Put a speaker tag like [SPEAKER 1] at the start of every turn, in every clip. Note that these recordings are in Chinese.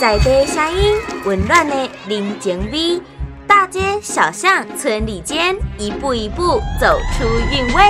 [SPEAKER 1] 在地声音，温暖的人情味，大街小巷、村里间，一步一步走出韵味。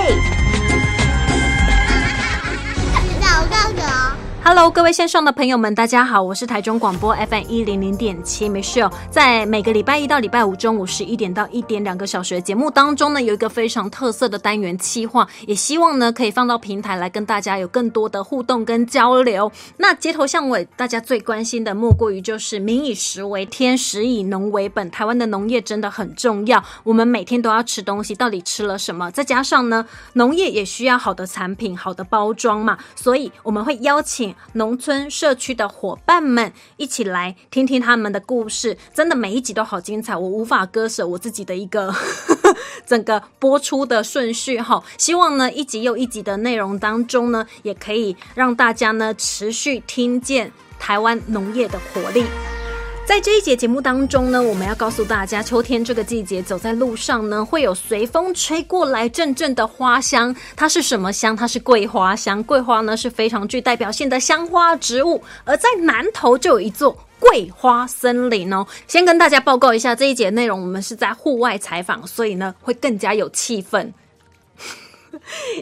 [SPEAKER 2] Hello，各位线上的朋友们，大家好，我是台中广播 FM 一零零点七 Michelle，在每个礼拜一到礼拜五中午十一点到一点两个小时的节目当中呢，有一个非常特色的单元企划，也希望呢可以放到平台来跟大家有更多的互动跟交流。那街头巷尾，大家最关心的莫过于就是民以食为天，食以农为本。台湾的农业真的很重要，我们每天都要吃东西，到底吃了什么？再加上呢，农业也需要好的产品、好的包装嘛，所以我们会邀请。农村社区的伙伴们一起来听听他们的故事，真的每一集都好精彩，我无法割舍我自己的一个 整个播出的顺序哈。希望呢一集又一集的内容当中呢，也可以让大家呢持续听见台湾农业的活力。在这一节节目当中呢，我们要告诉大家，秋天这个季节，走在路上呢，会有随风吹过来阵阵的花香。它是什么香？它是桂花香。桂花呢是非常具代表性的香花植物，而在南头就有一座桂花森林哦。先跟大家报告一下这一节内容，我们是在户外采访，所以呢会更加有气氛。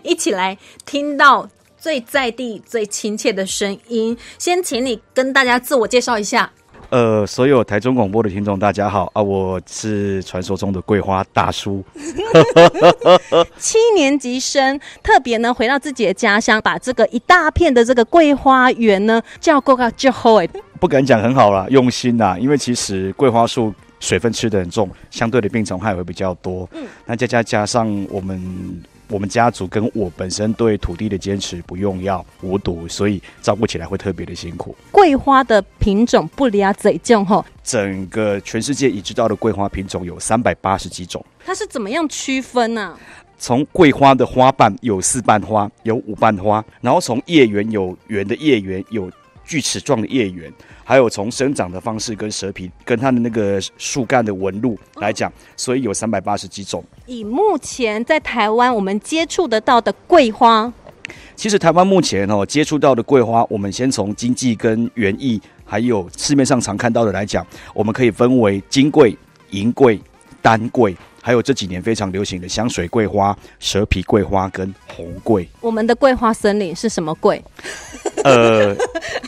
[SPEAKER 2] 一起来听到最在地、最亲切的声音。先请你跟大家自我介绍一下。
[SPEAKER 3] 呃，所有台中广播的听众，大家好啊！我是传说中的桂花大叔，
[SPEAKER 2] 七年级生，特别呢回到自己的家乡，把这个一大片的这个桂花园呢叫过个之后哎，
[SPEAKER 3] 不敢讲很好啦，用心呐，因为其实桂花树水分吃的很重，相对的病虫害会比较多，嗯，那再加加上我们。我们家族跟我本身对土地的坚持，不用药无毒，所以照顾起来会特别的辛苦。
[SPEAKER 2] 桂花的品种不离啊，嘴重吼。
[SPEAKER 3] 整个全世界已知道的桂花品种有三百八十几种。
[SPEAKER 2] 它是怎么样区分呢？
[SPEAKER 3] 从桂花的花瓣有四瓣花，有五瓣花，然后从叶缘有圆的叶缘，有锯齿状的叶缘。还有从生长的方式跟蛇皮跟它的那个树干的纹路来讲，所以有三百八十几种。
[SPEAKER 2] 以目前在台湾我们接触得到的桂花，
[SPEAKER 3] 其实台湾目前哦接触到的桂花，我们先从经济跟园艺，还有市面上常看到的来讲，我们可以分为金桂、银桂、丹桂。还有这几年非常流行的香水桂花、蛇皮桂花跟红桂。
[SPEAKER 2] 我们的桂花森林是什么桂？
[SPEAKER 3] 呃，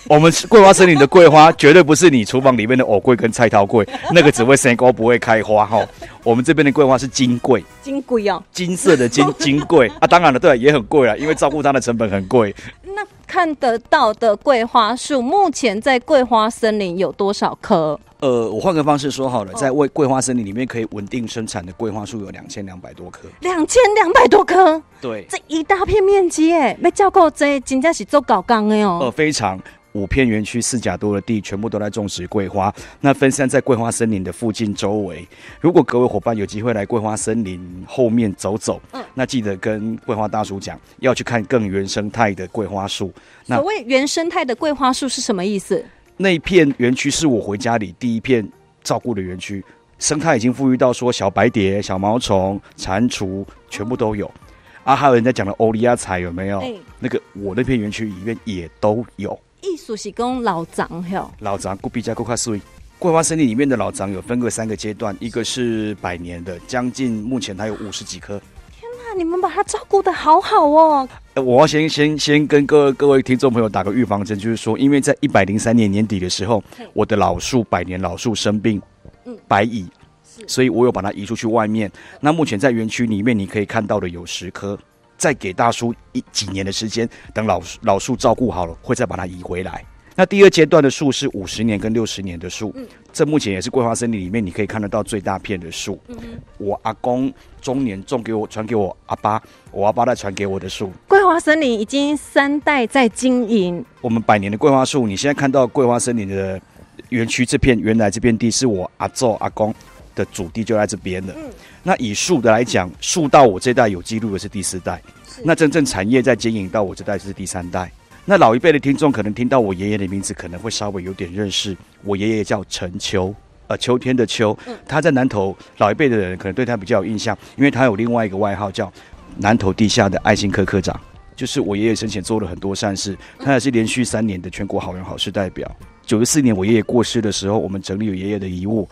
[SPEAKER 3] 我们桂花森林的桂花绝对不是你厨房里面的藕桂跟菜桃桂，那个只会生高不会开花哈。我们这边的桂花是金桂，
[SPEAKER 2] 金桂哦，
[SPEAKER 3] 金色的金 金桂啊，当然了，对，也很贵啊，因为照顾它的成本很贵。
[SPEAKER 2] 那看得到的桂花树，目前在桂花森林有多少棵？
[SPEAKER 3] 呃，我换个方式说好了，在为桂花森林里面可以稳定生产的桂花树有两千两百多棵，
[SPEAKER 2] 两千两百多棵，
[SPEAKER 3] 对，
[SPEAKER 2] 这一大片面积哎，没照顾这真正是做搞纲的哦。
[SPEAKER 3] 呃，非常五片园区四甲多的地，全部都在种植桂花，那分散在桂花森林的附近周围。如果各位伙伴有机会来桂花森林后面走走，嗯，那记得跟桂花大叔讲，要去看更原生态的桂花树。
[SPEAKER 2] 所谓原生态的桂花树是什么意思？
[SPEAKER 3] 那片园区是我回家里第一片照顾的园区，生态已经富裕到说小白蝶、小毛虫、蟾蜍全部都有。啊，还有人家讲的欧利亚彩有没有？那个我那片园区里面也都有。
[SPEAKER 2] 艺术是讲老长哟，
[SPEAKER 3] 老长古比加古卡瑞桂花森林里面的老长有分个三个阶段，一个是百年的，将近目前它有五十几棵。
[SPEAKER 2] 你们把它照顾的好好哦！
[SPEAKER 3] 我要先先先跟各各位听众朋友打个预防针，就是说，因为在一百零三年年底的时候，我的老树百年老树生病，嗯，白蚁，所以我有把它移出去外面。那目前在园区里面你可以看到的有十棵，再给大叔一几年的时间，等老老树照顾好了，会再把它移回来。那第二阶段的树是五十年跟六十年的树，这目前也是桂花森林里面你可以看得到最大片的树。我阿公中年种给我，传给我阿爸，我阿爸再传给我的树。
[SPEAKER 2] 桂花森林已经三代在经营。
[SPEAKER 3] 我们百年的桂花树，你现在看到桂花森林的园区这片，原来这片地是我阿祖阿公的祖地，就在这边的。那以树的来讲，树到我这代有记录的是第四代，那真正产业在经营到我这代是第三代。那老一辈的听众可能听到我爷爷的名字，可能会稍微有点认识。我爷爷叫陈秋，呃，秋天的秋。他在南投，老一辈的人可能对他比较有印象，因为他有另外一个外号叫南投地下的爱心科科长。就是我爷爷生前做了很多善事，他也是连续三年的全国好人好事代表。九十四年我爷爷过世的时候，我们整理爷爷的遗物，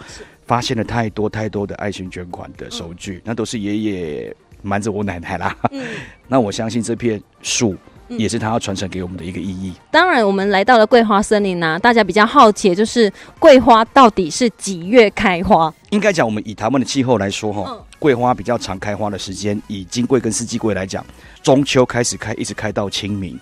[SPEAKER 3] 发现了太多太多的爱心捐款的收据，那都是爷爷瞒着我奶奶啦。嗯，那我相信这片树。也是他要传承给我们的一个意义。
[SPEAKER 2] 当然，我们来到了桂花森林呢，大家比较好奇，就是桂花到底是几月开花？
[SPEAKER 3] 应该讲，我们以台湾的气候来说，哈，桂花比较常开花的时间，以金桂跟四季桂来讲，中秋开始开，一直开到清明。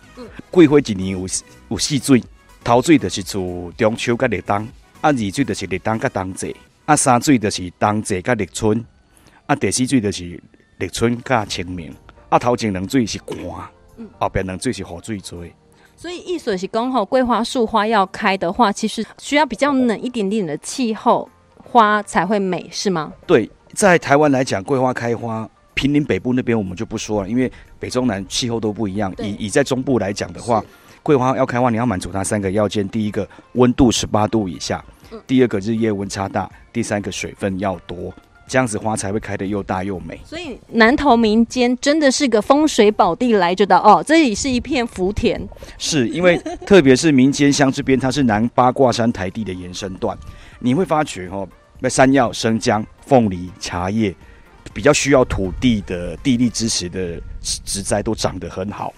[SPEAKER 3] 桂花一年有有四水，头水的是做中秋跟立冬，啊，二水的是立冬跟冬节，啊，三水的是冬节跟立春，啊，第四水的是立春跟清明，啊，头前两水是寒。后边能最是好最追，
[SPEAKER 2] 所以意思是刚好桂花树花要开的话，其实需要比较冷一点点的气候，花才会美，是吗？
[SPEAKER 3] 对，在台湾来讲，桂花开花，平林北部那边我们就不说了，因为北中南气候都不一样。以以在中部来讲的话，桂花要开花，你要满足它三个要件：第一个，温度十八度以下；第二个，日夜温差大；第三个，水分要多。这样子花才会开得又大又美。
[SPEAKER 2] 所以南投民间真的是个风水宝地来着的哦，这里是一片福田。
[SPEAKER 3] 是因为特别是民间乡这边，它是南八卦山台地的延伸段，你会发觉哦，那山药、生姜、凤梨、茶叶，比较需要土地的地力支持的植栽都长得很好。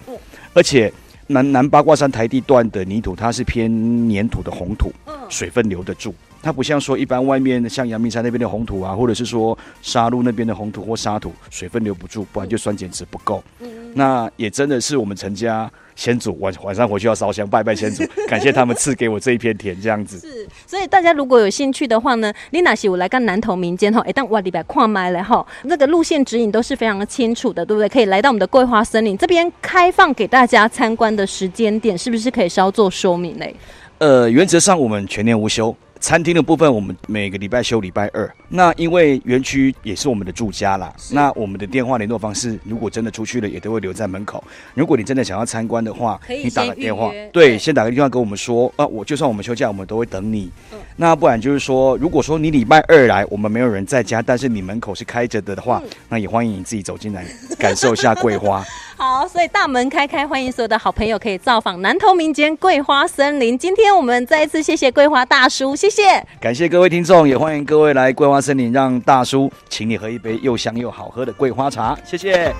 [SPEAKER 3] 而且南南八卦山台地段的泥土，它是偏粘土的红土，水分留得住。它不像说一般外面像阳明山那边的红土啊，或者是说沙路那边的红土或沙土，水分留不住，不然就酸碱值不够。嗯那也真的是我们陈家先祖晚晚上回去要烧香拜拜先祖，感谢他们赐给我这一片田这样子。
[SPEAKER 2] 是，所以大家如果有兴趣的话呢，丽娜西我来跟南投民间哈，哎，但哇礼拜跨麦了哈，那个路线指引都是非常的清楚的，对不对？可以来到我们的桂花森林这边开放给大家参观的时间点，是不是可以稍作说明嘞？
[SPEAKER 3] 呃，原则上我们全年无休。餐厅的部分，我们每个礼拜休礼拜二。那因为园区也是我们的住家啦，那我们的电话联络方式，如果真的出去了，也都会留在门口。如果你真的想要参观的话，
[SPEAKER 2] 你
[SPEAKER 3] 打个电话，对，先打个电话跟我们说啊，我就算我们休假，我们都会等你。那不然就是说，如果说你礼拜二来，我们没有人在家，但是你门口是开着的的话，那也欢迎你自己走进来，感受一下桂花。
[SPEAKER 2] 好，所以大门开开，欢迎所有的好朋友可以造访南投民间桂花森林。今天我们再一次谢谢桂花大叔，谢谢，
[SPEAKER 3] 感谢各位听众，也欢迎各位来桂花森林，让大叔请你喝一杯又香又好喝的桂花茶，谢谢。